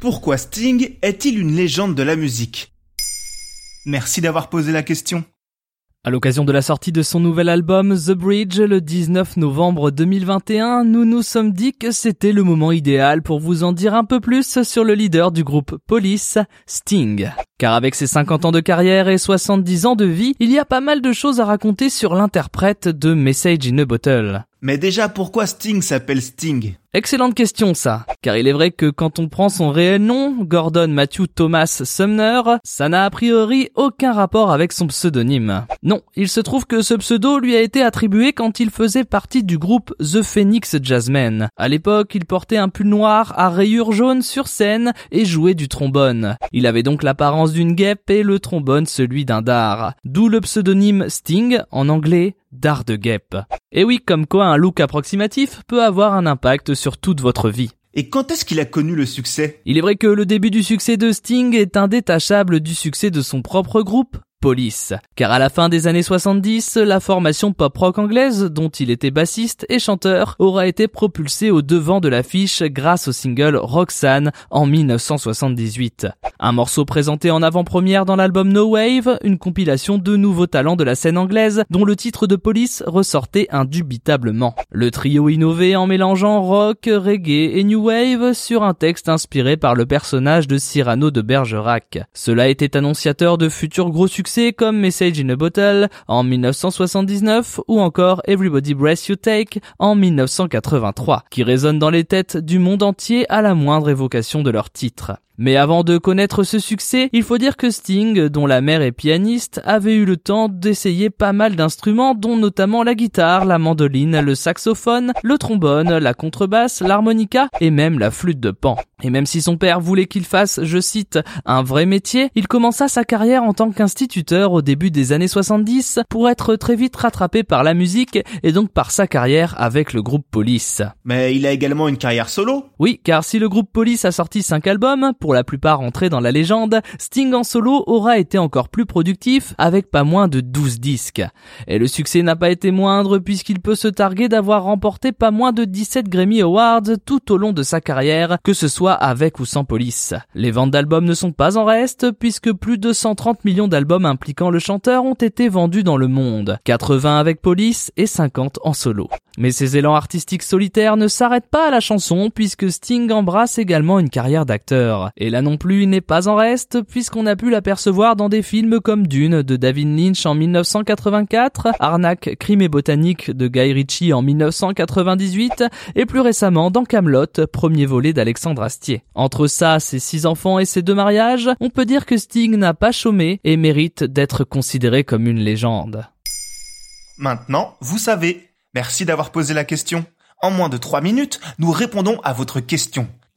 Pourquoi Sting est-il une légende de la musique? Merci d'avoir posé la question. À l'occasion de la sortie de son nouvel album The Bridge le 19 novembre 2021, nous nous sommes dit que c'était le moment idéal pour vous en dire un peu plus sur le leader du groupe Police, Sting. Car avec ses 50 ans de carrière et 70 ans de vie, il y a pas mal de choses à raconter sur l'interprète de Message in a Bottle. Mais déjà, pourquoi Sting s'appelle Sting? Excellente question ça, car il est vrai que quand on prend son réel nom, Gordon Matthew Thomas Sumner, ça n'a a priori aucun rapport avec son pseudonyme. Non, il se trouve que ce pseudo lui a été attribué quand il faisait partie du groupe The Phoenix Jazzmen. À l'époque, il portait un pull noir à rayures jaunes sur scène et jouait du trombone. Il avait donc l'apparence d'une guêpe et le trombone celui d'un dard. D'où le pseudonyme Sting, en anglais dard de guêpe. Et oui, comme quoi un look approximatif peut avoir un impact sur toute votre vie. Et quand est-ce qu'il a connu le succès? Il est vrai que le début du succès de Sting est indétachable du succès de son propre groupe, Police. Car à la fin des années 70, la formation pop-rock anglaise, dont il était bassiste et chanteur, aura été propulsée au devant de l'affiche grâce au single Roxanne en 1978. Un morceau présenté en avant-première dans l'album No Wave, une compilation de nouveaux talents de la scène anglaise, dont le titre de Police ressortait indubitablement. Le trio innové en mélangeant rock, reggae et new wave sur un texte inspiré par le personnage de Cyrano de Bergerac. Cela était annonciateur de futurs gros succès comme Message in a Bottle en 1979 ou encore Everybody Breath You Take en 1983, qui résonnent dans les têtes du monde entier à la moindre évocation de leur titre. Mais avant de connaître ce succès, il faut dire que Sting, dont la mère est pianiste, avait eu le temps d'essayer pas mal d'instruments, dont notamment la guitare, la mandoline, le saxophone, le trombone, la contrebasse, l'harmonica et même la flûte de pan. Et même si son père voulait qu'il fasse, je cite, un vrai métier, il commença sa carrière en tant qu'instituteur au début des années 70 pour être très vite rattrapé par la musique et donc par sa carrière avec le groupe Police. Mais il a également une carrière solo Oui, car si le groupe Police a sorti 5 albums, pour la plupart entrés dans la légende, Sting en solo aura été encore plus productif avec pas moins de 12 disques. Et le succès n'a pas été moindre puisqu'il peut se targuer d'avoir remporté pas moins de 17 Grammy Awards tout au long de sa carrière, que ce soit avec ou sans police. Les ventes d'albums ne sont pas en reste puisque plus de 130 millions d'albums impliquant le chanteur ont été vendus dans le monde, 80 avec police et 50 en solo. Mais ses élans artistiques solitaires ne s'arrêtent pas à la chanson puisque Sting embrasse également une carrière d'acteur. Et là non plus, il n'est pas en reste puisqu'on a pu l'apercevoir dans des films comme Dune de David Lynch en 1984, Arnaque, Crime et Botanique de Guy Ritchie en 1998 et plus récemment dans Camelot, premier volet d'Alexandre Astier. Entre ça, ses six enfants et ses deux mariages, on peut dire que Sting n'a pas chômé et mérite d'être considéré comme une légende. Maintenant, vous savez. Merci d'avoir posé la question. En moins de 3 minutes, nous répondons à votre question.